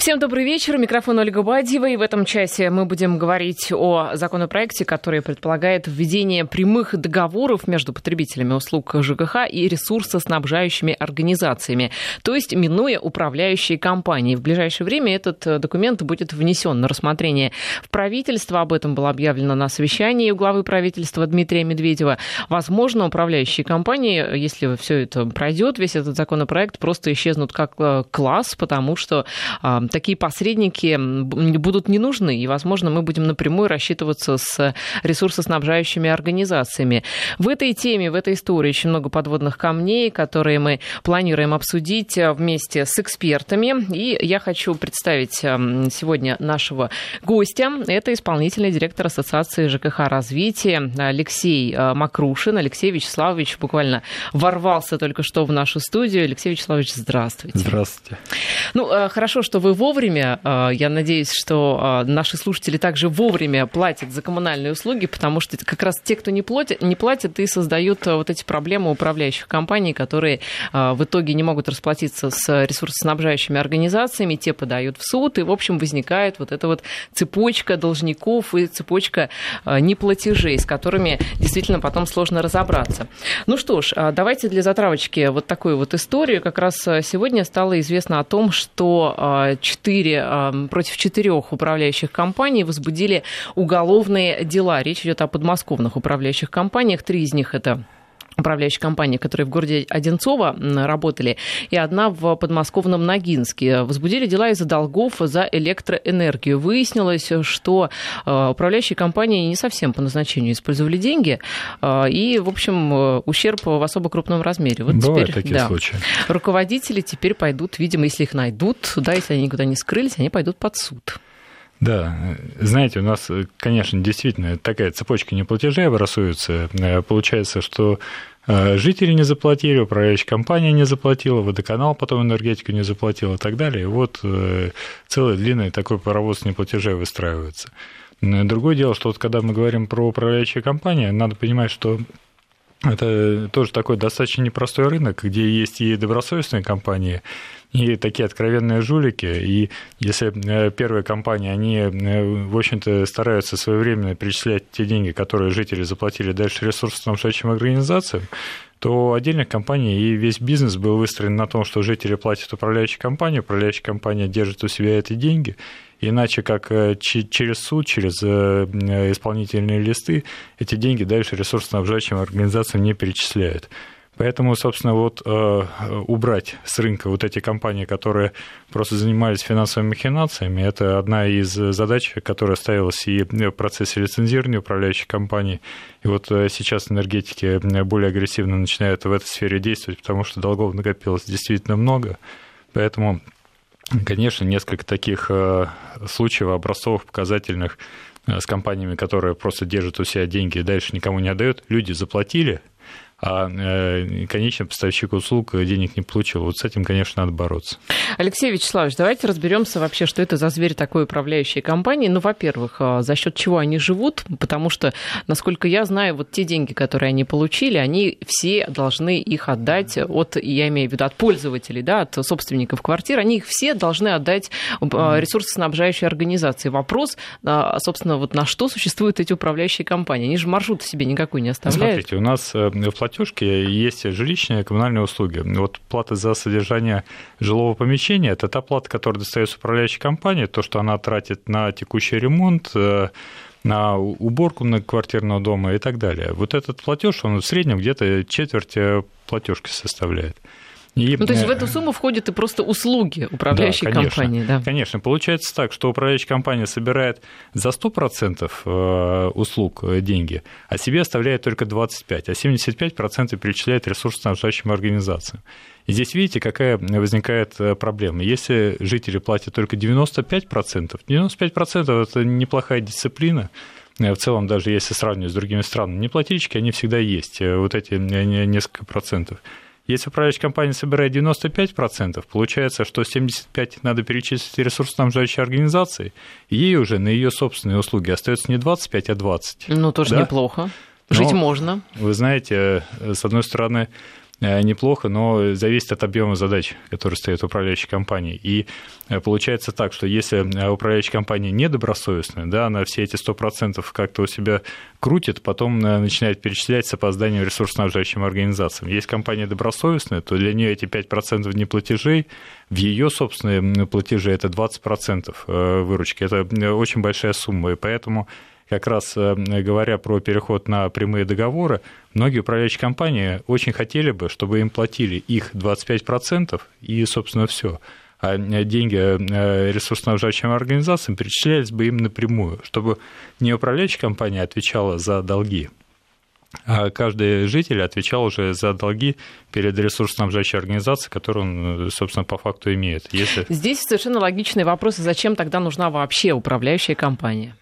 Всем добрый вечер. Микрофон Ольга Бадьева. И в этом часе мы будем говорить о законопроекте, который предполагает введение прямых договоров между потребителями услуг ЖКХ и ресурсоснабжающими организациями, то есть минуя управляющие компании. В ближайшее время этот документ будет внесен на рассмотрение в правительство. Об этом было объявлено на совещании у главы правительства Дмитрия Медведева. Возможно, управляющие компании, если все это пройдет, весь этот законопроект просто исчезнут как э, класс, потому что а, такие посредники будут не нужны, и, возможно, мы будем напрямую рассчитываться с ресурсоснабжающими организациями. В этой теме, в этой истории очень много подводных камней, которые мы планируем обсудить э, вместе с экспертами. И я хочу представить эм, сегодня нашего гостя. Это исполнительный директор Ассоциации ЖКХ развития Алексей э, Макрушин. Алексей Вячеславович буквально ворвался только что в нашу студию. Алексей Вячеславович, здравствуйте. Здравствуйте. Ну, э, хорошо, что вы вовремя. А, я надеюсь, что а, наши слушатели также вовремя платят за коммунальные услуги, потому что как раз те, кто не платят, не платят и создают а, вот эти проблемы управляющих компаний, которые в итоге не могут расплатиться с ресурсоснабжающими организациями, те подают в суд, и, в общем, возникает вот эта вот цепочка должников и цепочка неплатежей, с которыми действительно потом сложно разобраться. Ну что ж, давайте для затравочки вот такую вот историю. Как раз сегодня стало известно о том, что 4, против четырех управляющих компаний возбудили уголовные дела. Речь идет о подмосковных управляющих компаниях. Три из них это управляющие компании, которые в городе Одинцово работали, и одна в подмосковном Ногинске. Возбудили дела из-за долгов за электроэнергию. Выяснилось, что э, управляющие компании не совсем по назначению использовали деньги, э, и, в общем, э, ущерб в особо крупном размере. Вот Бывают теперь, такие да, случаи. Руководители теперь пойдут, видимо, если их найдут, да, если они никуда не скрылись, они пойдут под суд. Да, знаете, у нас, конечно, действительно такая цепочка неплатежей образуется. Получается, что жители не заплатили, управляющая компания не заплатила, водоканал потом энергетику не заплатил и так далее. И вот э, целый длинный такой паровоз неплатежей выстраивается. Другое дело, что вот когда мы говорим про управляющие компании, надо понимать, что это тоже такой достаточно непростой рынок, где есть и добросовестные компании, и такие откровенные жулики. И если э, первые компании, они, э, в общем-то, стараются своевременно перечислять те деньги, которые жители заплатили дальше ресурсоснабжающим организациям, то отдельных компаний и весь бизнес был выстроен на том, что жители платят управляющей компании, управляющая компания держит у себя эти деньги, иначе как э, через суд, через исполнительные листы эти деньги дальше ресурсоснабжающим организациям не перечисляют. Поэтому, собственно, вот э, убрать с рынка вот эти компании, которые просто занимались финансовыми махинациями, это одна из задач, которая ставилась и в процессе лицензирования управляющих компаний. И вот э, сейчас энергетики более агрессивно начинают в этой сфере действовать, потому что долгов накопилось действительно много. Поэтому, конечно, несколько таких э, случаев образцов показательных с компаниями, которые просто держат у себя деньги и дальше никому не отдают. Люди заплатили, а э, конечный поставщик услуг денег не получил. Вот с этим, конечно, надо бороться. Алексей Вячеславович, давайте разберемся вообще, что это за зверь такой управляющей компании. Ну, во-первых, а, за счет чего они живут, потому что, насколько я знаю, вот те деньги, которые они получили, они все должны их отдать от, я имею в виду, от пользователей, да, от собственников квартир, они их все должны отдать а, ресурсоснабжающей организации. Вопрос, а, собственно, вот на что существуют эти управляющие компании? Они же маршрута себе никакой не оставляют. Смотрите, у нас э, в платежке есть жилищные и коммунальные услуги. Вот плата за содержание жилого помещения – это та плата, которая достается управляющей компании, то, что она тратит на текущий ремонт, э, на уборку квартирного дома и так далее. Вот этот платеж, он в среднем где-то четверть э, платежки составляет. И... Ну, то есть в эту сумму входят и просто услуги управляющей да, конечно, компании. Да. Конечно. Получается так, что управляющая компания собирает за 100% э, услуг э, деньги, а себе оставляет только 25%, а 75% перечисляет ресурсоснабжающим организациям. И здесь видите, какая возникает э, проблема. Если жители платят только 95%, 95% это неплохая дисциплина, в целом, даже если сравнивать с другими странами, неплательщики, они всегда есть, вот эти несколько процентов. Если управляющая компания собирает 95%, получается, что 75% надо перечислить ресурсоснабжающей организации, и ей уже на ее собственные услуги остается не 25, а 20. Ну, тоже да? неплохо. Жить Но, можно. Вы знаете, с одной стороны, неплохо, но зависит от объема задач, которые стоят управляющей компании. И получается так, что если управляющая компания недобросовестная, да, она все эти 100% как-то у себя крутит, потом начинает перечислять с опозданием ресурсоснабжающим организациям. Есть компания добросовестная, то для нее эти 5% неплатежей в ее собственные платежи это 20% э, выручки. Это э, очень большая сумма, и поэтому как раз э, говоря про переход на прямые договоры, многие управляющие компании очень хотели бы, чтобы им платили их 25% и, собственно, все. А деньги ресурсоснабжающим организациям перечислялись бы им напрямую, чтобы не управляющая компания отвечала за долги, а каждый житель отвечал уже за долги перед ресурсоснабжающей организацией, которую он, собственно, по факту имеет. Если... Здесь совершенно логичный вопрос, зачем тогда нужна вообще управляющая компания?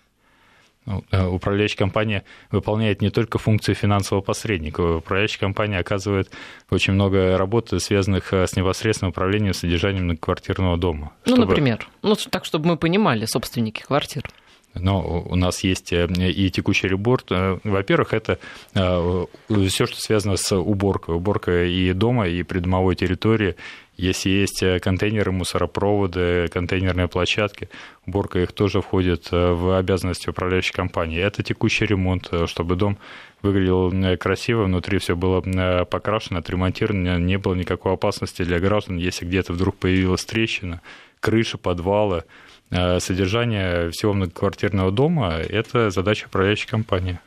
Э, управляющая компания выполняет не только функции финансового посредника, управляющая компания оказывает очень много работы, связанных э, с непосредственным управлением содержанием квартирного дома. Ну, чтобы... например, ну, так, чтобы мы понимали, собственники квартир. Но у нас есть э, и текущий реборд. Во-первых, это все, что связано с уборкой. Уборка и дома, и придомовой территории. Если есть контейнеры, мусоропроводы, контейнерные площадки, уборка их тоже входит в обязанности управляющей компании. Это текущий ремонт, чтобы дом выглядел красиво, внутри все было покрашено, отремонтировано, не было никакой опасности для граждан, если где-то вдруг появилась трещина, крыша, подвала, Э, содержание всего многоквартирного дома – это задача управляющей компании.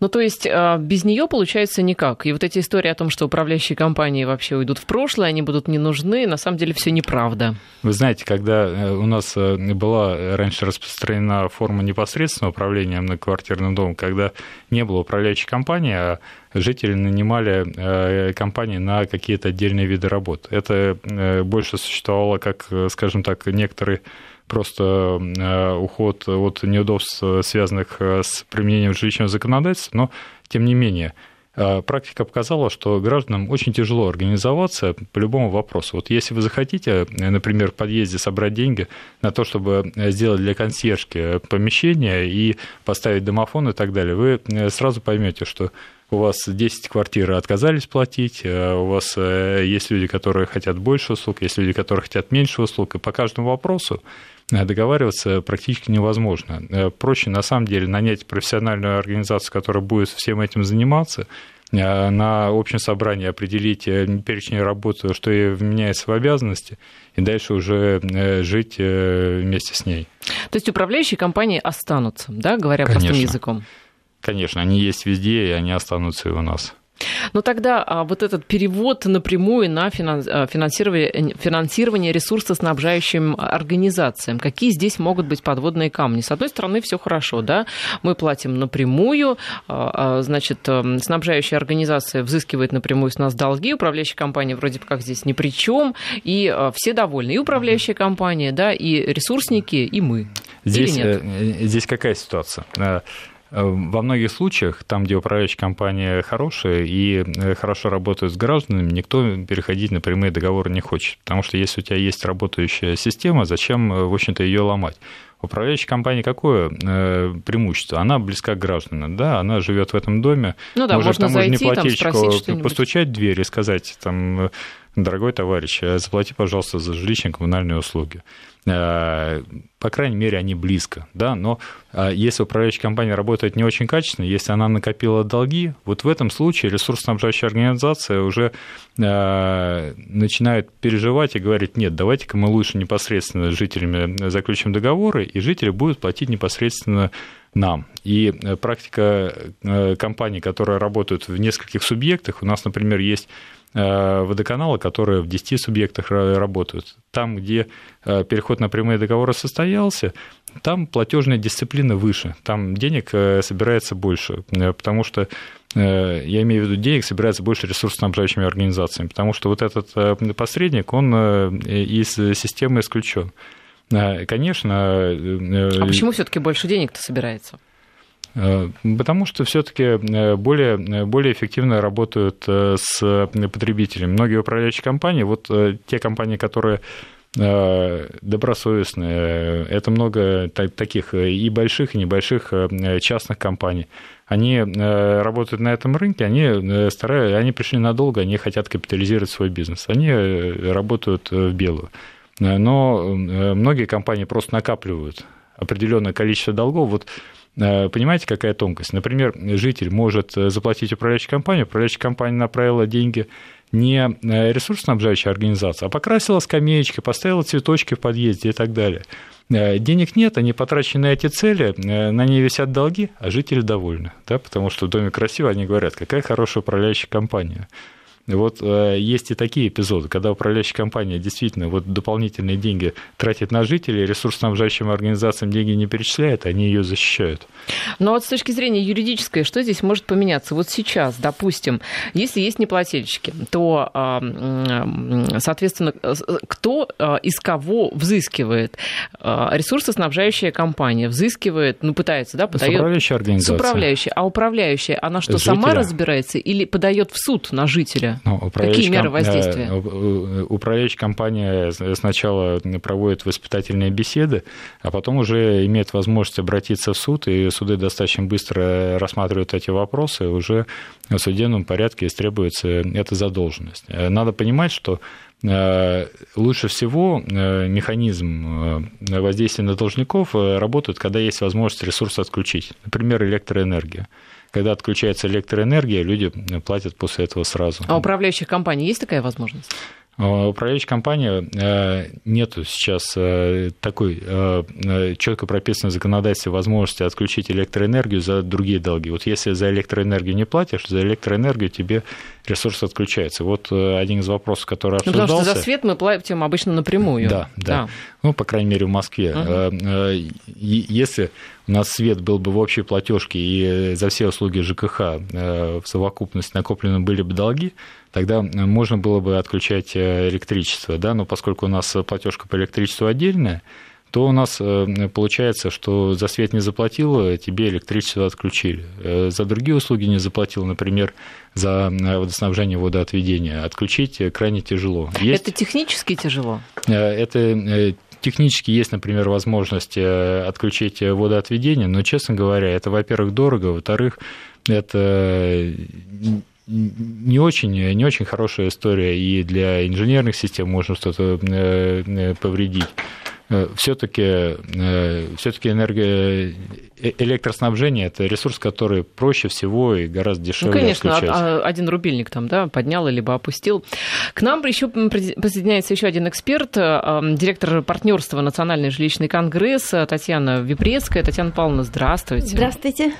Ну, то есть э, без нее получается никак. И вот эти истории о том, что управляющие компании вообще уйдут в прошлое, они будут не нужны, на самом деле все неправда. Вы знаете, когда э, у нас была раньше распространена форма непосредственного управления многоквартирным домом, когда не было управляющей компании, а жители нанимали компании на какие-то отдельные виды работ. Это больше существовало как, скажем так, некоторые просто э, уход от неудобств, связанных э, с применением жилищного законодательства, но тем не менее э, практика показала, что гражданам очень тяжело организоваться по любому вопросу. Вот если вы захотите, например, в подъезде собрать деньги на то, чтобы сделать для консьержки помещение и поставить домофон и так далее, вы сразу поймете, что у вас 10 квартир отказались платить, у вас есть люди, которые хотят больше услуг, есть люди, которые хотят меньше услуг, и по каждому вопросу Э, договариваться практически невозможно. Э, проще, на самом деле, нанять профессиональную организацию, которая будет всем этим заниматься, э, на общем собрании определить перечень работы, что ей вменяется в обязанности, и дальше уже жить вместе с ней. То есть управляющие компании останутся, да, говоря Конечно. простым языком? Конечно, они есть везде, и они останутся и у нас. Но тогда а, вот этот перевод напрямую на а, финансирование, финансирование ресурсоснабжающим организациям, какие здесь могут быть подводные камни? С одной стороны, все хорошо, да, мы платим напрямую, а, значит, эм, снабжающая организация взыскивает напрямую с нас долги, управляющая компания вроде бы как здесь ни при чем, и все довольны, и управляющая компания, да, и ресурсники, и мы. Здесь, э, здесь какая ситуация? Э, Э, во многих случаях, там, где управляющая компания хорошая и э, хорошо работает с гражданами, никто переходить на прямые договоры не хочет. Потому что если у тебя есть работающая система, зачем, э, в общем-то, ее ломать? Управляющая компания какое преимущество? Она близка к гражданам, да, она живет в этом доме. Ну да, может можно зайти, там, постучать в дверь и сказать, там, дорогой товарищ, заплати, пожалуйста, за жилищные коммунальные услуги. Э, по крайней мере, они близко, да, но э, если управляющая компания работает не очень качественно, если она накопила долги, вот в этом случае ресурсоснабжающая организация уже э, начинает переживать и говорит, нет, давайте-ка мы лучше непосредственно с жителями заключим договоры, и жители будут платить непосредственно нам. И практика компаний, которые работают в нескольких субъектах, у нас, например, есть Э, водоканала, которые в 10 субъектах работают. Там, где э, переход на прямые договоры состоялся, там платежная дисциплина выше, там денег э, собирается больше, потому что я имею в виду, денег собирается больше ресурсоснабжающими организациями, потому что вот этот посредник, он из системы исключен. Конечно. А почему все-таки больше денег-то собирается? Э, потому что все-таки э, более, э, более эффективно работают с потребителями. Многие управляющие компании, вот те компании, которые добросовестные. Это много таких и больших, и небольших частных компаний. Они работают на этом рынке, они, стараются, они пришли надолго, они хотят капитализировать свой бизнес. Они работают в белую. Но многие компании просто накапливают определенное количество долгов. Вот понимаете, какая тонкость? Например, житель может заплатить управляющей компании, управляющая компания направила деньги не э, ресурсоснабжающая организация, а покрасила скамеечки, поставила цветочки в подъезде и так далее. Э, денег нет, они потрачены на эти цели, э, на ней висят долги, а жители довольны, да, потому что в доме красиво, они говорят, какая хорошая управляющая компания. Вот э, есть и такие эпизоды, когда управляющая компания действительно вот дополнительные деньги тратит на жителей, ресурсоснабжающим организациям деньги не перечисляет, они ее защищают. Но вот с точки зрения юридической, что здесь может поменяться? Вот сейчас, допустим, если есть неплательщики, то, а, соответственно, кто а, из кого взыскивает? Ресурсоснабжающая компания взыскивает, ну, пытается, да, подает... С управляющей организацией. С управляющей. А управляющая, она что, Жителя. сама разбирается или подает в суд на жителя? Ну, Какие меры ком... воздействия? Э, э, управляющая компания сначала проводит воспитательные беседы, а потом уже имеет возможность обратиться в суд, и суды достаточно быстро рассматривают эти вопросы, уже в судебном порядке истребуется эта задолженность. Э, надо понимать, что лучше всего механизм воздействия на должников работает, когда есть возможность ресурс отключить, например, электроэнергия когда отключается электроэнергия, люди платят после этого сразу. А управляющих компаний есть такая возможность? А, управляющая компания э, нету сейчас э, такой э, четко прописанной законодательстве возможности отключить электроэнергию за другие долги. Вот если за электроэнергию не платишь, за электроэнергию тебе ресурс отключается. Вот один из вопросов, который обсуждался... Ну, потому что за свет мы платим обычно напрямую. Да, да. да. Ну, по крайней мере, в Москве. Угу. Если у нас свет был бы в общей платежке и за все услуги ЖКХ в совокупности накоплены были бы долги, тогда можно было бы отключать э, электричество, да, но поскольку у нас платежка по электричеству отдельная, то у нас э, получается, что за свет не заплатил, тебе электричество отключили. Э, за другие услуги не заплатил, например, за водоснабжение, водоотведение, отключить крайне тяжело. Есть... Это технически тяжело? Это технически есть, например, возможность отключить водоотведение, но, честно говоря, это, во-первых, дорого, во-вторых, это не очень, не очень хорошая история, и для инженерных систем можно что-то э, э, повредить. Э, все-таки все-таки энерго... электроснабжение это ресурс, который проще всего и гораздо дешевле. Ну, конечно, отключать. А, один рубильник там, да, поднял либо опустил. К нам еще присоединяется еще один эксперт, директор партнерства Национальный жилищный конгресс Татьяна Випрецкая. Татьяна Павловна, здравствуйте. Здравствуйте.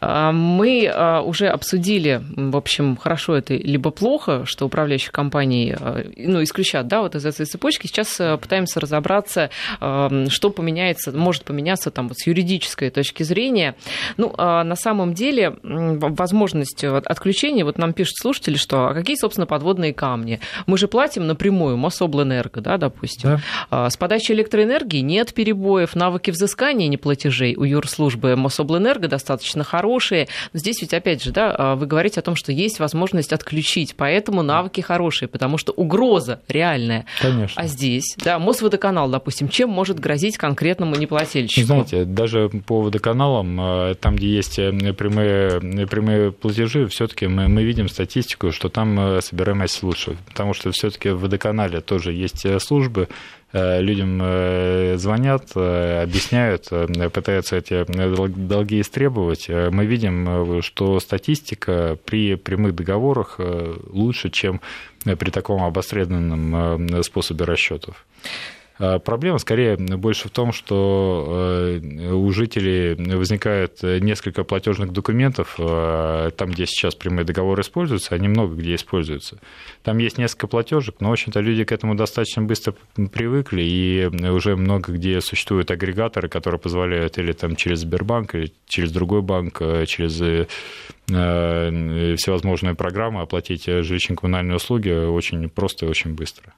Мы уже обсудили, в общем, хорошо это либо плохо, что управляющие компании ну, исключат да, вот из этой цепочки. Сейчас пытаемся разобраться, что поменяется, может поменяться там вот с юридической точки зрения. Ну, а на самом деле, возможность отключения, вот нам пишут слушатели, что а какие, собственно, подводные камни? Мы же платим напрямую Мособлэнерго, да, допустим. Да. А с подачей электроэнергии нет перебоев, навыки взыскания неплатежей у юрслужбы Мособлэнерго достаточно хорошие. Но здесь ведь, опять же, да, а вы говорите о том, что есть возможность отключить, поэтому навыки хорошие, потому что угроза реальная. Конечно. А здесь, да, Мосводоканал, допустим, допустим, чем может грозить конкретному неплательщику? Знаете, даже по водоканалам, э, там, где есть э, прямые, э, прямые платежи, все-таки мы, мы видим статистику, что там собираемость лучше, потому что все-таки в водоканале тоже есть службы, людям звонят, объясняют, пытаются эти долги истребовать. Мы видим, что статистика при прямых договорах лучше, чем при таком обостренном способе расчетов. А проблема скорее больше в том, что э, у жителей возникает несколько платежных документов, э, там, где сейчас прямые договоры используются, они много где используются. Там есть несколько платежек, но, в общем-то, люди к этому достаточно быстро привыкли, и уже много где существуют агрегаторы, которые позволяют или там через Сбербанк, или через другой банк, э, через всевозможные программы оплатить жилищно-коммунальные услуги очень просто и очень быстро.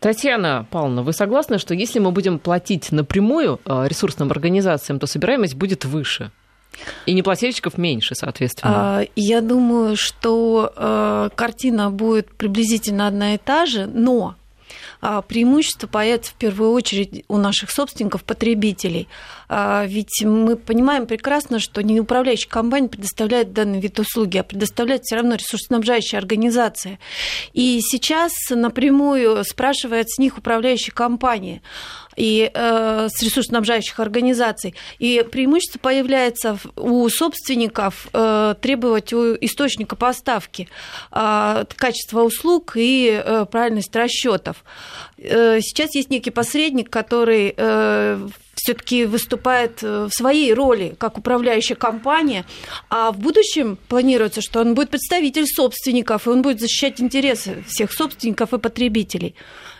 Татьяна Павловна, вы согласны, что если мы будем платить напрямую э, ресурсным организациям, то собираемость будет выше? И неплательщиков меньше, соответственно. А, я думаю, что э, картина будет приблизительно одна и та же, но а, преимущество появится в первую очередь у наших собственников, потребителей. А, ведь мы понимаем прекрасно, что не управляющая компания предоставляет данный вид услуги, а предоставляет все равно ресурсоснабжающая организация. И сейчас напрямую спрашивает с них управляющая компания и э, с ресурсоснабжающих организаций. И преимущество появляется у собственников э, требовать у источника поставки э, качества услуг и э, правильность расчетов. Э, сейчас есть некий посредник, который э, все-таки выступает э, в своей роли как управляющая компания, а в будущем планируется, что он будет представитель собственников, и он будет защищать интересы всех собственников и потребителей.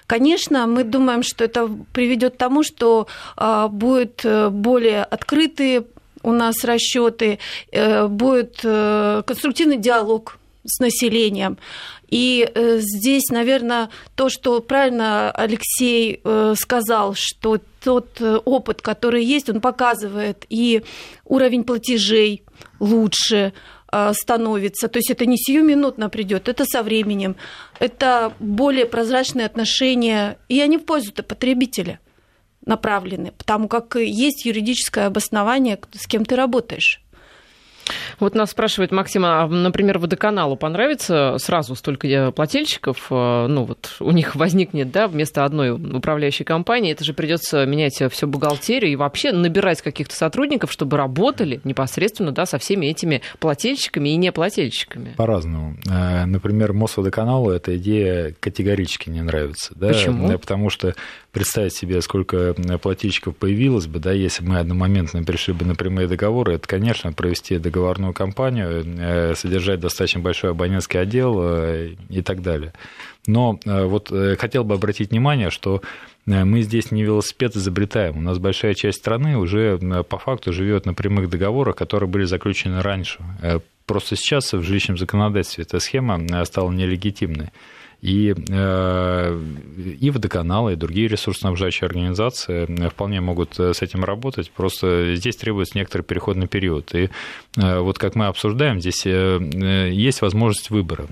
Конечно, мы думаем, что это приведет к тому, что а, будет э, более открытые у нас расчеты, э, будет конструктивный диалог с населением. И здесь, наверное, то, что правильно Алексей сказал, что тот опыт, который есть, он показывает и уровень платежей лучше, становится. То есть это не сиюминутно придет, это со временем. Это более прозрачные отношения, и они в пользу потребителя направлены, потому как есть юридическое обоснование, с кем ты работаешь. Вот нас спрашивает Максима, а, например, водоканалу понравится сразу столько плательщиков? А, ну вот у них возникнет, да, вместо одной управляющей компании, это же придется менять всю бухгалтерию и вообще набирать каких-то сотрудников, чтобы работали непосредственно, да, со всеми этими плательщиками и неплательщиками. По-разному. Э, например, Мосводоканалу эта идея категорически не нравится. Да? Почему? Э, потому что представить себе, сколько плательщиков появилось бы, да, если мы одномоментно пришли бы на прямые договоры, это, конечно, провести договорную кампанию, э, содержать достаточно большой абонентский отдел э, и так далее. Но э, вот хотел бы обратить внимание, что мы здесь не велосипед изобретаем. У нас большая часть страны уже по факту живет на прямых договорах, которые были заключены раньше. Просто сейчас в жилищном законодательстве эта схема стала нелегитимной. И, э, и водоканалы, и другие ресурсоснабжающие организации э, вполне могут э, с этим работать, просто здесь требуется некоторый переходный период. И вот как мы обсуждаем, здесь есть возможность выбора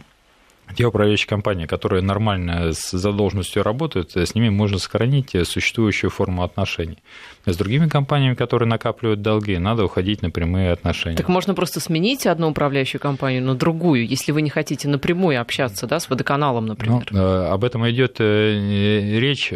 те управляющие компании, которые нормально с задолженностью работают, с ними можно сохранить существующую форму отношений. С другими компаниями, которые накапливают долги, надо уходить на прямые отношения. Так можно просто сменить одну управляющую компанию на другую, если вы не хотите напрямую общаться да, с водоканалом, например. Ну, э, об этом идет э, речь.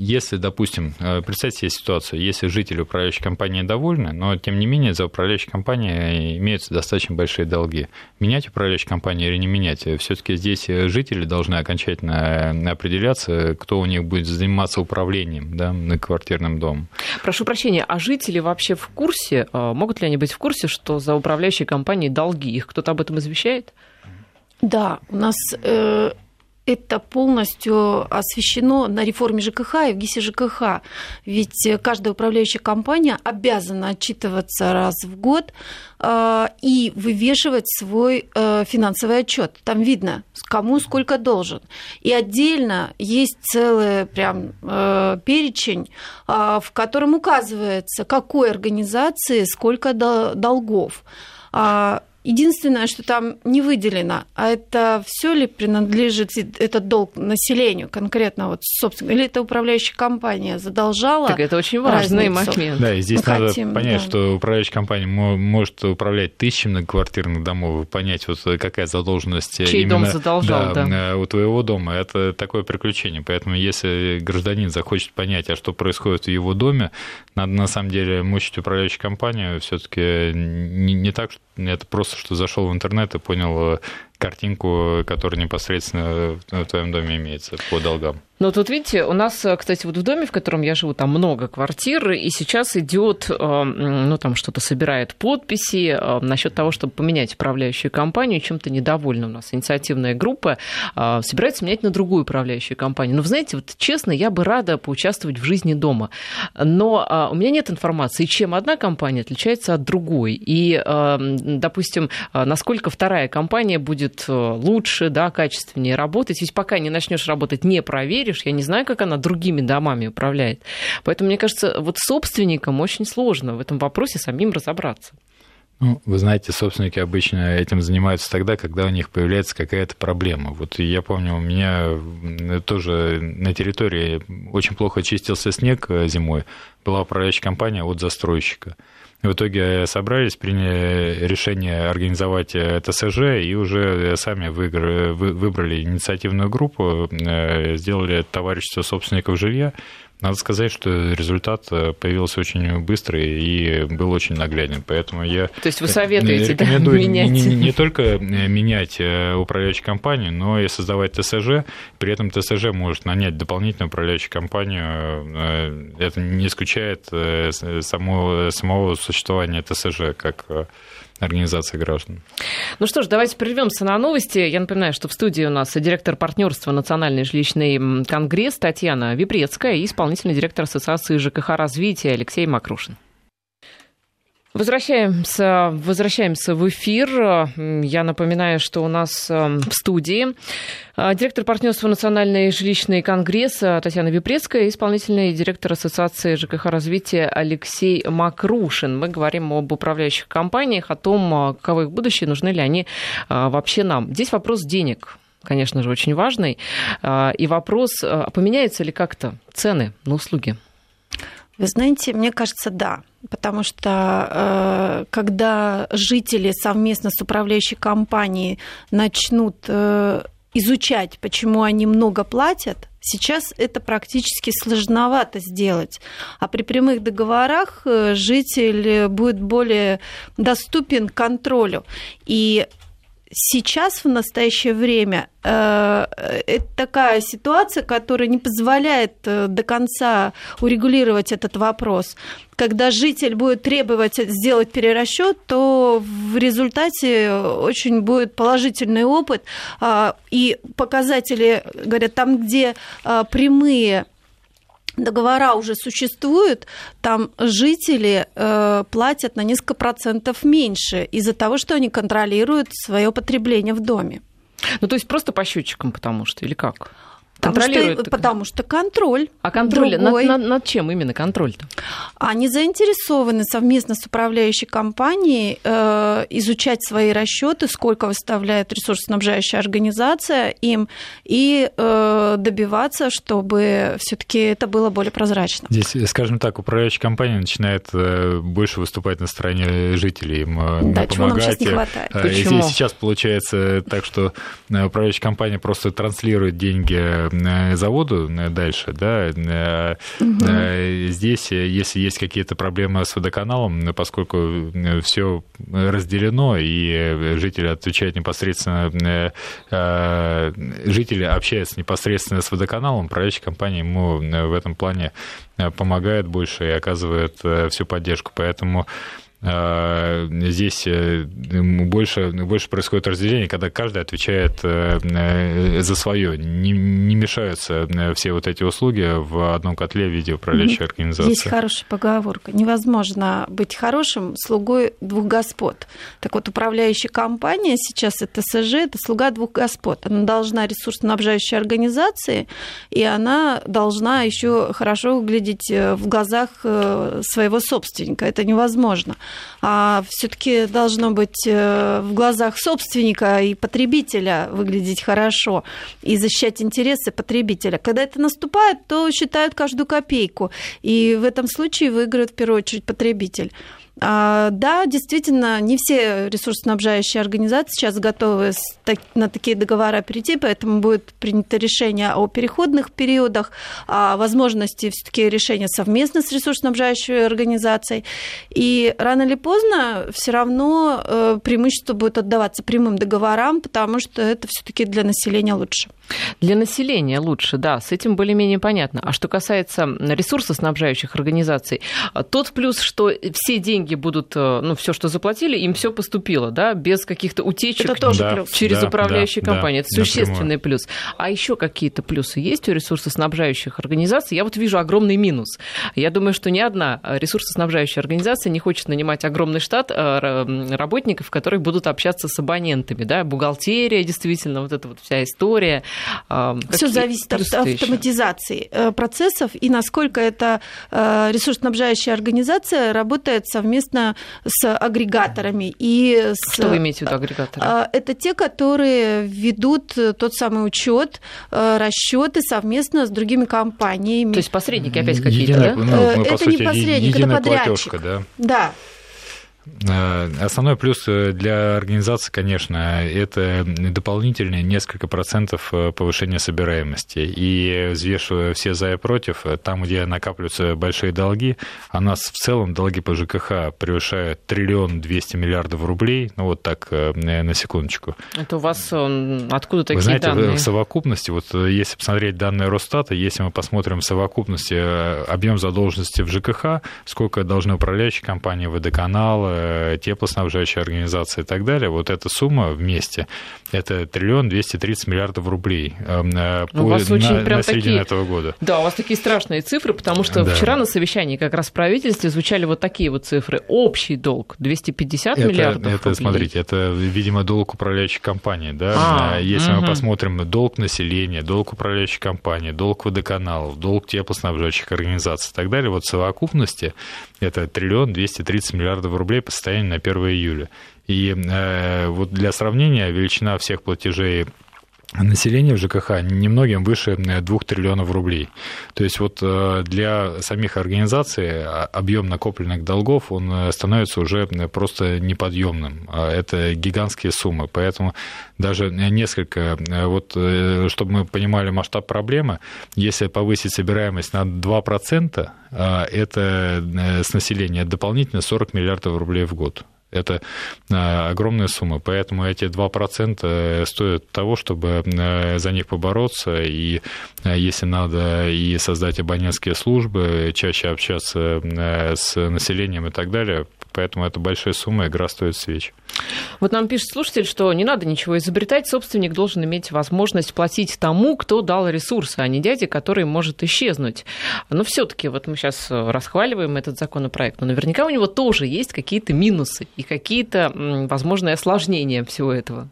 Э, если, допустим, представьте себе ситуацию, если жители управляющей компании довольны, но тем не менее за управляющей компанией имеются достаточно большие долги. Менять управляющую компанию или не менять? Все-таки здесь жители должны окончательно определяться, кто у них будет заниматься управлением да, на квартирном доме дом. Прошу прощения, а жители вообще в курсе, а, могут ли они быть в курсе, что за управляющей компанией долги? Их кто-то об этом извещает? Да, у нас э, это полностью освещено на реформе ЖКХ и в ГИСе ЖКХ. Ведь каждая управляющая компания обязана отчитываться раз в год э, и вывешивать свой э, финансовый отчет. Там видно, кому сколько должен. И отдельно есть целый прям э, перечень, в котором указывается, какой организации сколько долгов. А Единственное, что там не выделено, а это все ли принадлежит этот долг населению конкретно, вот, собственно, или это управляющая компания задолжала? Так это очень важный разницу. момент. Да, и здесь Мы надо хотим, понять, да. что управляющая компания может управлять тысячами многоквартирных домов, понять, вот какая задолженность Чей именно дом задолжал, да, да. у твоего дома. Это такое приключение. Поэтому если гражданин захочет понять, а что происходит в его доме, надо на самом деле мучить управляющую компанию все-таки не, не так, что это просто, что зашел в интернет и понял э, картинку, которая непосредственно в твоем доме имеется по долгам. Но тут, видите, у нас, кстати, вот в доме, в котором я живу, там много квартир, и сейчас идет, э, ну, там что-то собирает подписи э, насчет того, чтобы поменять управляющую компанию. Чем-то недовольна у нас инициативная группа. Э, собирается менять на другую управляющую компанию. Но, вы знаете, вот честно, я бы рада поучаствовать в жизни дома. Но у меня нет информации, чем одна компания отличается от другой. И, допустим, насколько вторая компания будет лучше, да, качественнее работать. Ведь пока не начнешь работать, не проверишь, веришь, я не знаю, как она другими домами управляет. Поэтому, мне кажется, вот собственникам очень сложно в этом вопросе самим разобраться. Ну, вы знаете, собственники обычно этим занимаются тогда, когда у них появляется какая-то проблема. Вот я помню, у меня тоже на территории очень плохо чистился снег зимой. Была управляющая компания от застройщика. В итоге собрались, приняли решение организовать ТСЖ и уже сами выбрали инициативную группу, э, сделали товарищество собственников жилья, надо сказать, что результат э, появился очень быстрый и был очень нагляден. Поэтому я То есть вы советуете да, менять? Не, не, не только э, менять э, управляющую компанию, но и создавать ТСЖ. При этом ТСЖ может нанять дополнительную управляющую компанию. Это не исключает само, самого существования ТСЖ как организации граждан. Ну что ж, давайте прервемся на новости. Я напоминаю, что в студии у нас директор партнерства Национальный жилищный конгресс Татьяна Випрецкая и исполнительный директор Ассоциации ЖКХ развития Алексей Макрушин. Возвращаемся, возвращаемся в эфир. Я напоминаю, что у нас эм, в студии э, директор партнерства Национальный жилищный конгресс Татьяна Випрецкая и исполнительный директор Ассоциации ЖКХ развития Алексей Макрушин. Мы говорим об управляющих компаниях, о том, э, каковы их будущее, нужны ли они э, вообще нам. Здесь вопрос денег конечно же, очень важный. И вопрос, поменяются ли как-то цены на услуги? Вы знаете, мне кажется, да. Потому что э, когда жители совместно с управляющей компанией начнут э, изучать, почему они много платят, Сейчас это практически сложновато сделать. А при прямых договорах э, житель будет более доступен контролю. И сейчас в настоящее время э, это такая ситуация, которая не позволяет э, до конца урегулировать этот вопрос. Когда житель будет требовать сделать перерасчет, то в результате очень будет положительный опыт. А, и показатели, говорят, там, где а, прямые договора уже существуют, там жители э, платят на несколько процентов меньше из-за того, что они контролируют свое потребление в доме. Ну, то есть просто по счетчикам, потому что, или как? Потому что, потому что контроль. А контроль над, над, над чем именно контроль-то? Они заинтересованы совместно с управляющей компанией э, изучать свои расчеты, сколько выставляет ресурсоснабжающая организация им, и э, добиваться, чтобы все-таки это было более прозрачно. Здесь, скажем так, управляющая компания начинает э, больше выступать на стороне жителей, им э, да, чего нам сейчас не хватает. Э, Почему? Сейчас получается так, что управляющая компания просто транслирует деньги заводу дальше, да, угу. здесь, если есть какие-то проблемы с водоканалом, поскольку все разделено, и жители отвечают непосредственно, жители общаются непосредственно с водоканалом, управляющая компания ему в этом плане помогает больше и оказывает всю поддержку. Поэтому здесь э, больше, больше происходит разделение, когда каждый отвечает э, э, за свое. Не, не мешаются все вот эти услуги в одном котле в виде управляющей организации. Есть хорошая поговорка. Невозможно быть хорошим слугой двух господ. Так вот, управляющая компания сейчас это СЖ, это слуга двух господ. Она должна ресурсоснабжающей организации, и она должна еще хорошо выглядеть в глазах своего собственника. Это невозможно а все-таки должно быть э, в глазах собственника и потребителя выглядеть хорошо и защищать интересы потребителя. Когда это наступает, то считают каждую копейку. И в этом случае выиграет в первую очередь потребитель. А, да, действительно, не все ресурсоснабжающие организации сейчас готовы на такие договора перейти, поэтому будет принято решение о переходных периодах, о возможности все-таки решения совместно с ресурсоснабжающей организацией. И рано или поздно все равно э, преимущество будет отдаваться прямым договорам, потому что это все-таки для населения лучше. Для населения лучше, да, с этим более-менее понятно. А что касается ресурсоснабжающих организаций, тот плюс, что все деньги будут, э, ну, все, что заплатили, им все поступило, да, без каких-то утечек это тоже да, плюс. через да, управляющие да, компании. Да, это существенный напрямую. плюс. А еще какие-то плюсы есть у ресурсоснабжающих организаций? Я вот вижу огромный минус. Я думаю, что ни одна ресурсоснабжающая организация не хочет нанимать огромный штат э, работников, которые будут общаться с абонентами, да, бухгалтерия, действительно, вот эта вот вся история. Все зависит от автоматизации еще? Э, процессов и насколько эта э, ресурсоснабжающая организация работает совместно с агрегаторами и с... Что вы имеете в виду агрегаторы? Это те, которые ведут тот самый учет, расчеты совместно с другими компаниями. То есть посредники опять какие-то, да? Ну, это сути, не посредник, это подрядчик. да? Да. Э, основной плюс э, для организации, конечно, это дополнительные несколько процентов э, повышения собираемости. И взвешивая все за и против, там, где накапливаются большие долги, а нас в целом долги по ЖКХ превышают триллион двести миллиардов рублей, ну вот так, на секундочку. Это у вас откуда такие Вы знаете, данные? в совокупности, вот если посмотреть данные Росстата, если мы посмотрим в совокупности объем задолженности в ЖКХ, сколько должны управляющие компании, водоканал, Э, теплоснабжающие организации и так далее, вот эта сумма вместе, это триллион 230 миллиардов рублей эм, э, ну, по, у вас очень на, прям на середину такие, этого года. Да, у вас такие страшные цифры, потому что да. вчера на совещании как раз в правительстве звучали вот такие вот цифры. Общий долг 250 это, миллиардов это, рублей. смотрите, это, видимо, долг управляющей компании. Да? А, Если угу. мы посмотрим долг населения, долг управляющей компании, долг водоканалов, долг теплоснабжающих организаций и так далее, вот в совокупности это триллион 230 миллиардов рублей по состоянию на 1 июля. И э, вот для сравнения, величина всех платежей населения в ЖКХ немногим выше 2 триллионов рублей. То есть вот э, для самих организаций а, объем накопленных долгов, он э, становится уже просто неподъемным. А это гигантские суммы. Поэтому даже несколько, э, вот чтобы мы понимали масштаб проблемы, если повысить собираемость на 2%, а, это с населения дополнительно 40 миллиардов рублей в год. Это а, огромная сумма, поэтому эти 2% э, стоят того, чтобы э, за них побороться, и э, если надо и создать абонентские службы, чаще общаться с населением и так далее, поэтому это большая сумма, игра стоит свеч. Вот нам пишет слушатель, что не надо ничего изобретать, собственник должен иметь возможность платить тому, кто дал ресурсы, а не дяде, который может исчезнуть. Но все таки вот мы сейчас расхваливаем этот законопроект, но наверняка у него тоже есть какие-то минусы и какие-то возможные осложнения всего этого.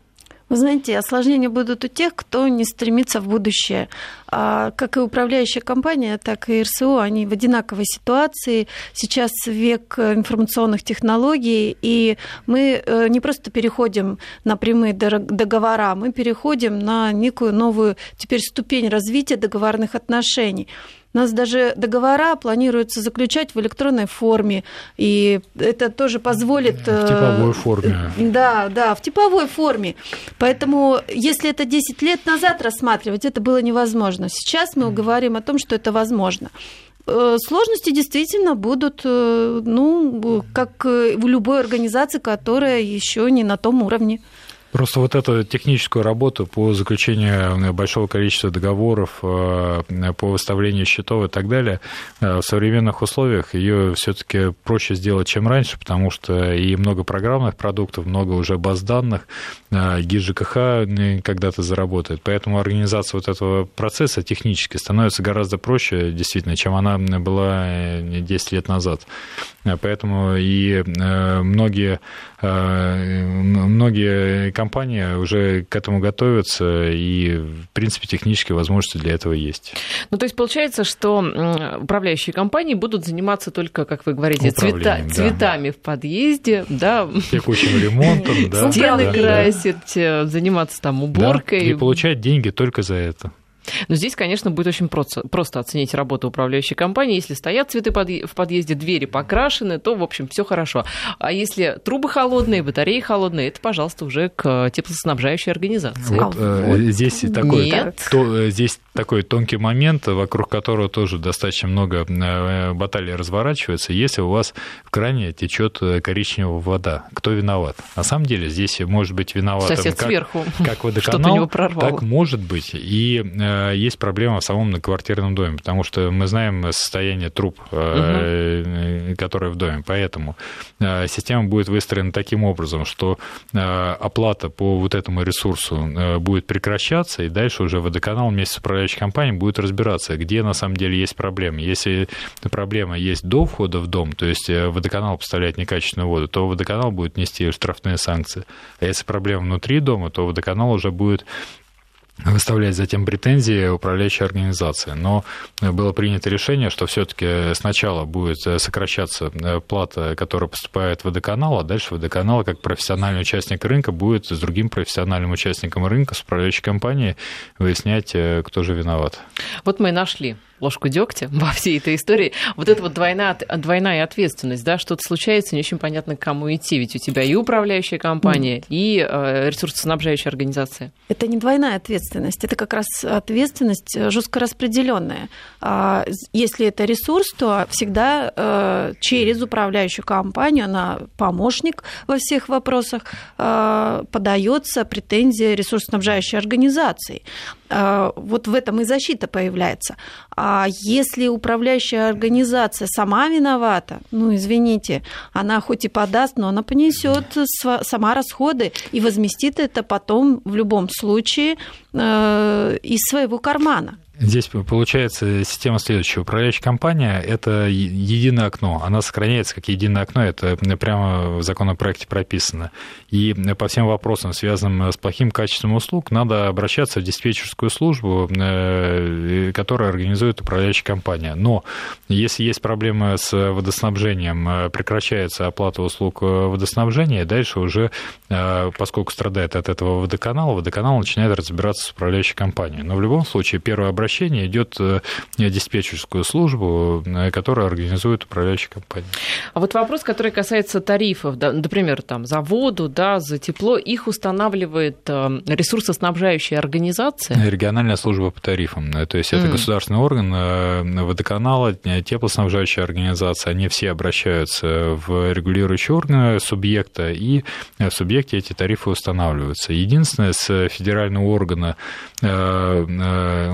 Вы знаете, осложнения будут у тех, кто не стремится в будущее. А как и управляющая компания, так и РСО, они в одинаковой ситуации. Сейчас век информационных технологий, и мы э, не просто переходим на прямые договора, мы переходим на некую новую теперь ступень развития договорных отношений. У нас даже договора планируется заключать в электронной форме, и это тоже позволит... В типовой э, форме. Да, да, в типовой форме. Поэтому, если это 10 лет назад рассматривать, это было невозможно. Сейчас мы говорим о том, что это возможно э, сложности действительно будут, э, ну, как в любой организации, которая еще не на том уровне. Просто вот эту техническую работу по заключению большого количества договоров, э, по выставлению счетов и так далее, э, в современных условиях ее все-таки проще сделать, чем раньше, потому что и много программных продуктов, много уже баз данных, э, ГИС ЖКХ когда-то заработает. Поэтому организация вот этого процесса технически становится гораздо проще, действительно, чем она была 10 лет назад. Поэтому и многие, многие компания уже к этому готовится, и, в принципе, технические возможности для этого есть. Ну, то есть получается, что управляющие компании будут заниматься только, как вы говорите, цвета, да. цветами в подъезде, да. Текущим ремонтом, да. Стены красить, э, заниматься там уборкой. и получать деньги только за это. Но здесь, конечно, будет очень просто, просто оценить работу управляющей компании. Если стоят цветы в подъезде, двери покрашены, то, в общем, все хорошо. А если трубы холодные, батареи холодные, это, пожалуйста, уже к теплоснабжающей организации. Вот, а, вот. Э, здесь такой, Нет. То, э, здесь такой тонкий момент, вокруг которого тоже достаточно много э, баталий разворачивается. Если у вас в кране течет коричневая вода, кто виноват? На самом деле здесь может быть виноват как, сверху, как водоканал, так может быть и Э, есть проблема в самом многоквартирном доме, потому что мы знаем состояние труб, угу. которые в доме. Поэтому система будет выстроена таким образом, что оплата по вот этому ресурсу будет прекращаться, и дальше уже водоканал вместе с управляющей компанией будет разбираться, где на самом деле есть проблемы. Если проблема есть до входа в дом, то есть водоканал поставляет некачественную воду, то водоканал будет нести штрафные санкции. А если проблема внутри дома, то водоканал уже будет выставлять затем претензии управляющей организации. Но было принято решение, что все-таки сначала будет сокращаться плата, которая поступает в водоканал, а дальше водоканал, как профессиональный участник рынка, будет с другим профессиональным участником рынка, с управляющей компанией выяснять, кто же виноват. Вот мы и нашли ложку дегтя во всей этой истории. Вот это вот двойная, двойная ответственность, да, что-то случается, не очень понятно, к кому идти. Ведь у тебя и управляющая компания, и э, ресурсоснабжающая организация. Это не двойная ответственность, это как раз ответственность э, жестко распределенная. А, если это ресурс, то всегда э, через управляющую компанию, она помощник во всех вопросах, подается претензия ресурсоснабжающей организации. А, вот в этом и защита появляется. А если управляющая организация сама виновата, ну, извините, она хоть и подаст, но она понесет сама расходы и возместит это потом в любом случае э, из своего кармана. Здесь получается система следующая. Управляющая компания – это единое окно. Она сохраняется как единое окно. Это прямо в законопроекте прописано. И по всем вопросам, связанным с плохим качеством услуг, надо обращаться в диспетчерскую службу, э, которая организует управляющая компания. Но если есть проблемы с водоснабжением, э, прекращается оплата услуг водоснабжения, дальше уже, э, поскольку страдает от этого водоканал, водоканал начинает разбираться с управляющей компанией. Но в любом случае, первое обращение обращение идет э, диспетчерскую службу, э, которая организует управляющая компания. А вот вопрос, который касается тарифов, да, например, там, за воду, да, за тепло, их устанавливает э, ресурсоснабжающая организация? Региональная служба по тарифам. То есть это mm. государственный орган, водоканала, теплоснабжающая организация, они все обращаются в регулирующие органы субъекта, и в субъекте эти тарифы устанавливаются. Единственное, с федерального органа у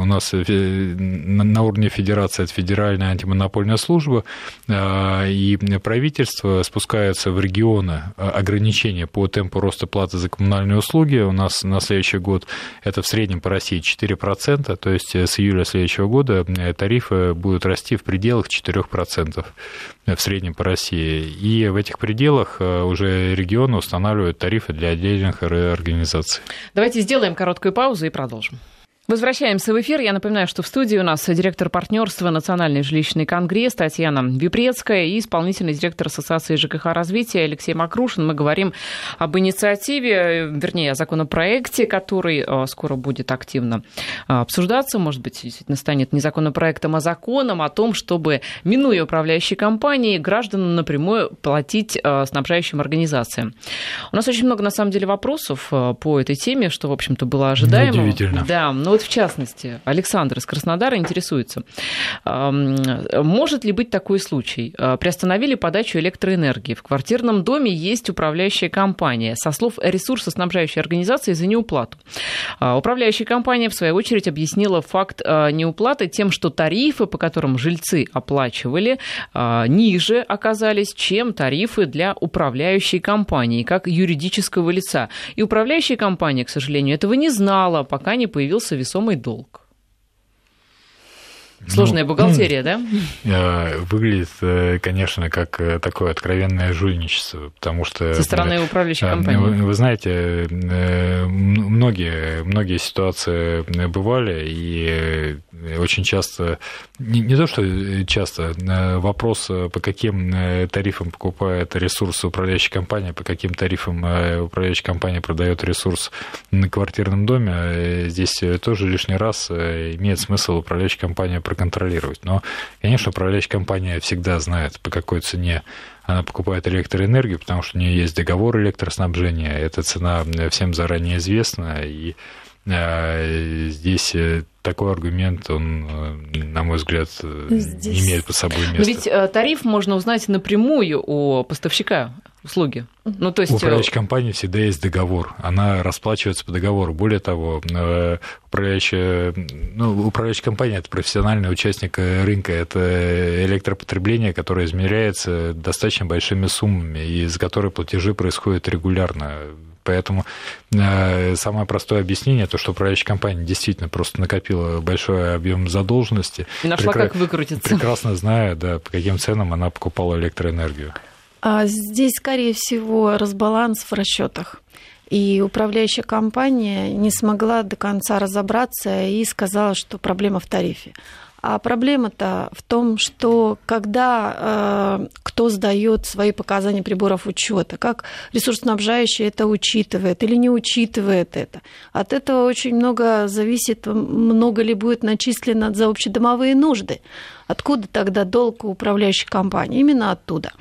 нас на уровне федерации, это Федеральная антимонопольная служба, а, и правительство спускается в регионы а, ограничения по темпу роста платы за коммунальные услуги. У нас на следующий год это в среднем по России 4%, то есть с июля следующего года э, тарифы будут расти в пределах 4% в среднем по России. И в этих пределах э, уже регионы устанавливают тарифы для отдельных организаций. Давайте сделаем короткую паузу и продолжим. Возвращаемся в эфир. Я напоминаю, что в студии у нас директор партнерства Национальный жилищный конгресс Татьяна Випрецкая и исполнительный директор Ассоциации ЖКХ развития Алексей Макрушин. Мы говорим об инициативе, вернее, о законопроекте, который э, скоро будет активно э, обсуждаться. Может быть, действительно станет не законопроектом, а законом о том, чтобы, минуя управляющие компании, гражданам напрямую платить э, снабжающим организациям. У нас очень много, на самом деле, вопросов по этой теме, что, в общем-то, было ожидаемо. Удивительно. Да, но вот в частности, Александр из Краснодара интересуется, может ли быть такой случай? А, приостановили подачу электроэнергии. В квартирном доме есть управляющая компания. Со слов ресурсоснабжающей организации за неуплату. А, управляющая компания, в свою очередь, объяснила факт а, неуплаты тем, что тарифы, по которым жильцы оплачивали, ниже оказались, чем тарифы для управляющей компании, как юридического лица. И управляющая компания, к сожалению, этого не знала, пока не появился весомый долг. Сложная ну, бухгалтерия, да? Э, выглядит, э, конечно, как э, такое откровенное жульничество, потому что... Со стороны управляющей компании. Вы, вы знаете, многие, многие ситуации бывали, и очень часто, не, не то, что часто, вопрос, по каким тарифам покупает ресурсы управляющая компания, по каким тарифам управляющая компания продает ресурс на квартирном доме, здесь тоже лишний раз имеет смысл управляющая компания проконтролировать. Но, конечно, управляющая компания всегда знает, по какой цене она покупает электроэнергию, потому что у нее есть договор электроснабжения, эта цена всем заранее известна, и э, здесь э, такой аргумент, он, э, на мой взгляд, Здесь... имеет под собой место. Но ведь тариф можно узнать напрямую у поставщика услуги. Ну, то есть... У управляющей компании всегда есть договор, она расплачивается по договору. Более того, э, управляющая, ну, управляющая компания – это профессиональный участник рынка, это электропотребление, которое измеряется достаточно большими суммами, и из которой платежи происходят регулярно. Поэтому э, самое простое объяснение, то, что управляющая компания действительно просто накопила большой объем задолженности. И нашла, прекра... как выкрутиться. Прекрасно зная, да, по каким ценам она покупала электроэнергию. А здесь, скорее всего, разбаланс в расчетах. И управляющая компания не смогла до конца разобраться и сказала, что проблема в тарифе. А проблема-то в том, что когда э, кто сдает свои показания приборов учета, как ресурсоснабжающий это учитывает или не учитывает это. От этого очень много зависит, много ли будет начислено за общедомовые нужды. Откуда тогда долг у управляющей компании? Именно оттуда.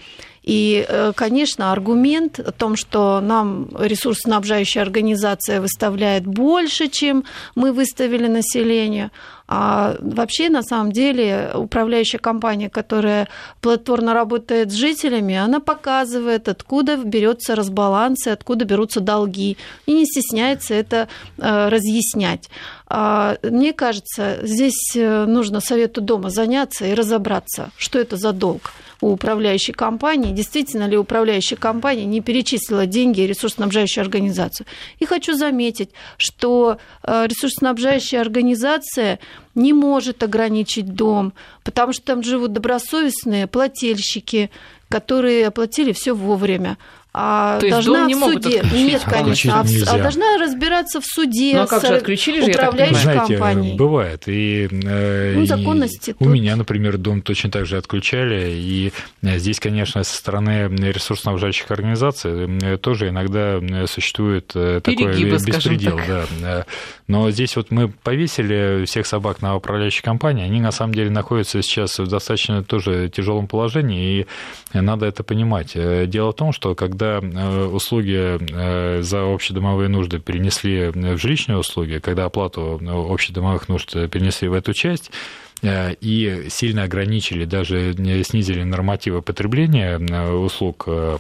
И, э, конечно, аргумент о том, что нам ресурсоснабжающая организация выставляет больше, чем мы выставили населению, а вообще, на самом деле, управляющая компания, которая платформно работает с жителями, она показывает, откуда берется разбаланс и откуда берутся долги, и не стесняется это э, разъяснять. А, мне кажется, здесь э, нужно Совету дома заняться и разобраться, что это за долг у управляющей компании, действительно ли управляющая компания не перечислила деньги ресурсоснабжающую организацию. И хочу заметить, что э, ресурсоснабжающая организация не может ограничить дом, потому что там живут добросовестные плательщики, которые оплатили все вовремя а То должна не в суде. Отключить. Нет, конечно, а, а должна разбираться в суде ну, а как с же отключили же, управляющей Знаете, компанией. бывает. И, э, ну, законности и тут. у меня, например, дом точно так же отключали. И э, здесь, конечно, со стороны ресурсоснабжающих организаций э, тоже иногда существует Перегибы, такой беспредел. Да. Но здесь вот мы повесили всех собак на управляющей компании. Они на самом деле находятся сейчас в достаточно тоже тяжелом положении, и надо это понимать. Дело в том, что когда когда э, услуги э, за общедомовые нужды перенесли в жилищные услуги, когда оплату э, общедомовых нужд перенесли в эту часть, и сильно ограничили, даже снизили нормативы потребления услуг Э,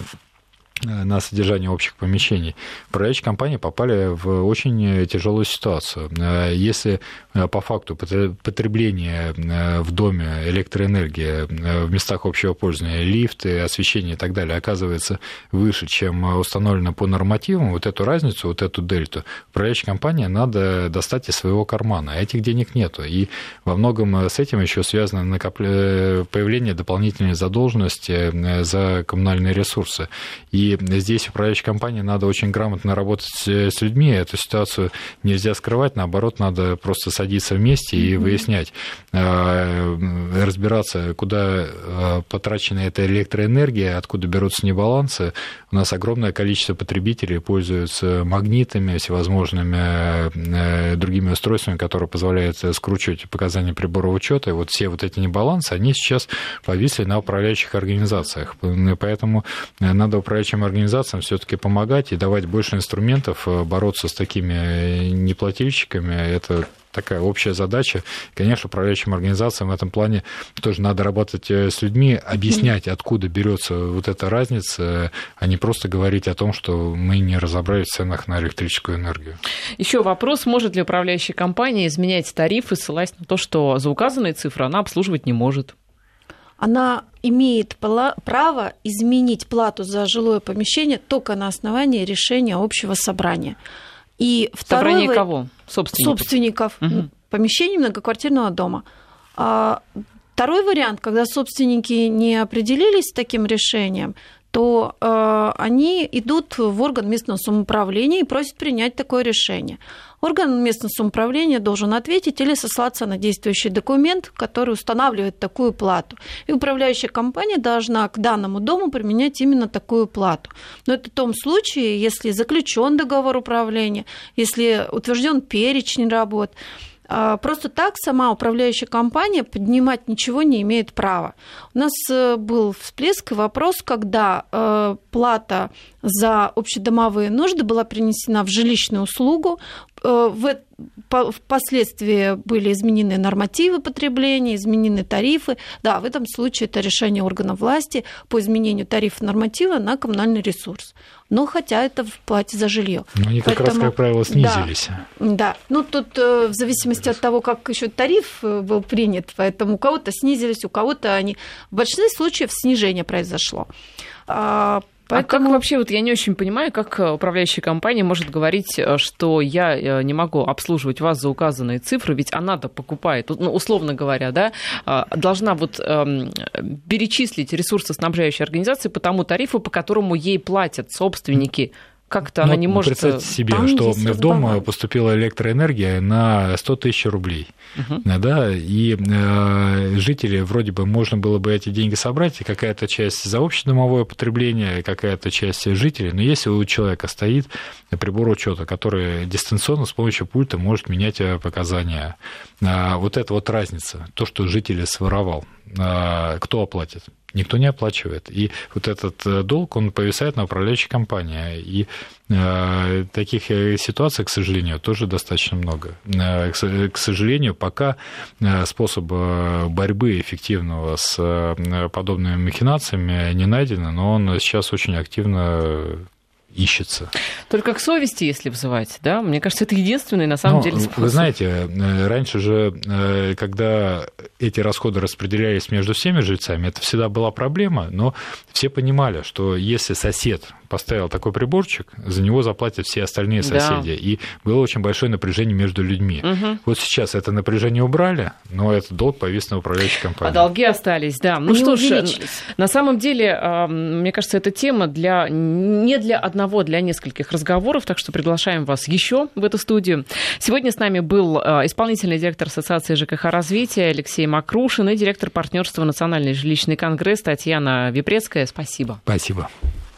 на содержание общих помещений, управляющие компании попали в очень тяжелую ситуацию. Э, если э, по факту потребления в доме электроэнергии в местах общего пользования, лифты, освещение и так далее оказывается выше, чем установлено по нормативам, вот эту разницу, вот эту дельту, управляющей компании надо достать из своего кармана. А этих денег нету. И во многом с этим еще связано накопление, появление дополнительной задолженности за коммунальные ресурсы. И здесь управляющей компании надо очень грамотно работать с людьми. Эту ситуацию нельзя скрывать, наоборот, надо просто садиться вместе и выяснять, э, разбираться, куда э, потрачена эта электроэнергия, откуда берутся небалансы. У нас огромное количество потребителей пользуются магнитами, всевозможными э, другими устройствами, которые позволяют скручивать показания приборов учета. И вот все вот эти небалансы, они сейчас повисли на управляющих организациях. Поэтому надо управляющим организациям все-таки помогать и давать больше инструментов э, бороться с такими э, неплательщиками. Это такая общая задача. Конечно, управляющим организациям в этом плане тоже надо работать э, с людьми, объяснять, откуда берется вот эта разница, а не просто говорить о том, что мы не разобрались в ценах на электрическую энергию. Еще вопрос, может ли управляющая компания изменять тарифы, ссылаясь на то, что за указанные цифры она обслуживать не может? Она имеет право изменить плату за жилое помещение только на основании решения общего собрания. И Собрание второй... кого? Собственников. Собственников угу. помещений многоквартирного дома. А второй вариант, когда собственники не определились с таким решением, то э, они идут в орган местного самоуправления и просят принять такое решение. Орган местного самоуправления должен ответить или сослаться на действующий документ, который устанавливает такую плату. И управляющая компания должна к данному дому применять именно такую плату. Но это в том случае, если заключен договор управления, если утвержден перечень работ. А, просто так сама управляющая компания поднимать ничего не имеет права. У нас э, был всплеск и вопрос, когда э, плата за общедомовые нужды была принесена в жилищную услугу. Э, в Впоследствии были изменены нормативы потребления, изменены тарифы. Да, в этом случае это решение органов власти по изменению тарифа норматива на коммунальный ресурс. Но хотя это в плате за жилье. Но они как Поэтому, раз, как правило, снизились. Да, да. ну тут э, в зависимости от того, как еще тариф э, был принят, поэтому у кого-то снизились, у кого-то они... В большинстве случаев снижение произошло. Поэтому... А как вообще, вот я не очень понимаю, как э, управляющая компания может говорить, э, что я э, не могу обслуживать вас за указанные цифры, ведь она-то покупает, ну, условно говоря, да, должна вот эм, перечислить ресурсы снабжающей организации по тому тарифу, по которому ей платят собственники как-то она ну, не может... Представьте себе, Там что в дом поступила электроэнергия на 100 тысяч рублей. Угу. Да, и э, жители, вроде бы, можно было бы эти деньги собрать, и какая-то часть за общедомовое потребление, какая-то часть жителей. Но если у человека стоит прибор учета, который дистанционно с помощью пульта может менять э, показания, э, вот эта вот разница, то, что житель своровал, э, кто оплатит? Никто не оплачивает. И вот этот э, долг, он повисает на управляющей компании. И э, таких э, ситуаций, к сожалению, тоже достаточно много. К сожалению, пока способа борьбы эффективного с подобными махинациями не найдено, но он сейчас очень активно ищется. Только к совести, если взывать, да? Мне кажется, это единственный, на самом Но, деле, способ. Вы знаете, э, раньше же, э, когда эти расходы распределялись между всеми жильцами, это всегда была проблема, но все понимали, что если сосед поставил такой приборчик, за него заплатят все остальные соседи. Да. И было очень большое напряжение между людьми. Угу. Вот сейчас это напряжение убрали, но этот долг повис на управляющей компании. А долги остались, да. Ну Они что ж, на самом деле, мне кажется, эта тема для, не для одного, для нескольких разговоров, так что приглашаем вас еще в эту студию. Сегодня с нами был а, исполнительный директор Ассоциации ЖКХ развития Алексей Макрушин и директор партнерства Национальный жилищный конгресс Татьяна Випрецкая. Спасибо. Спасибо.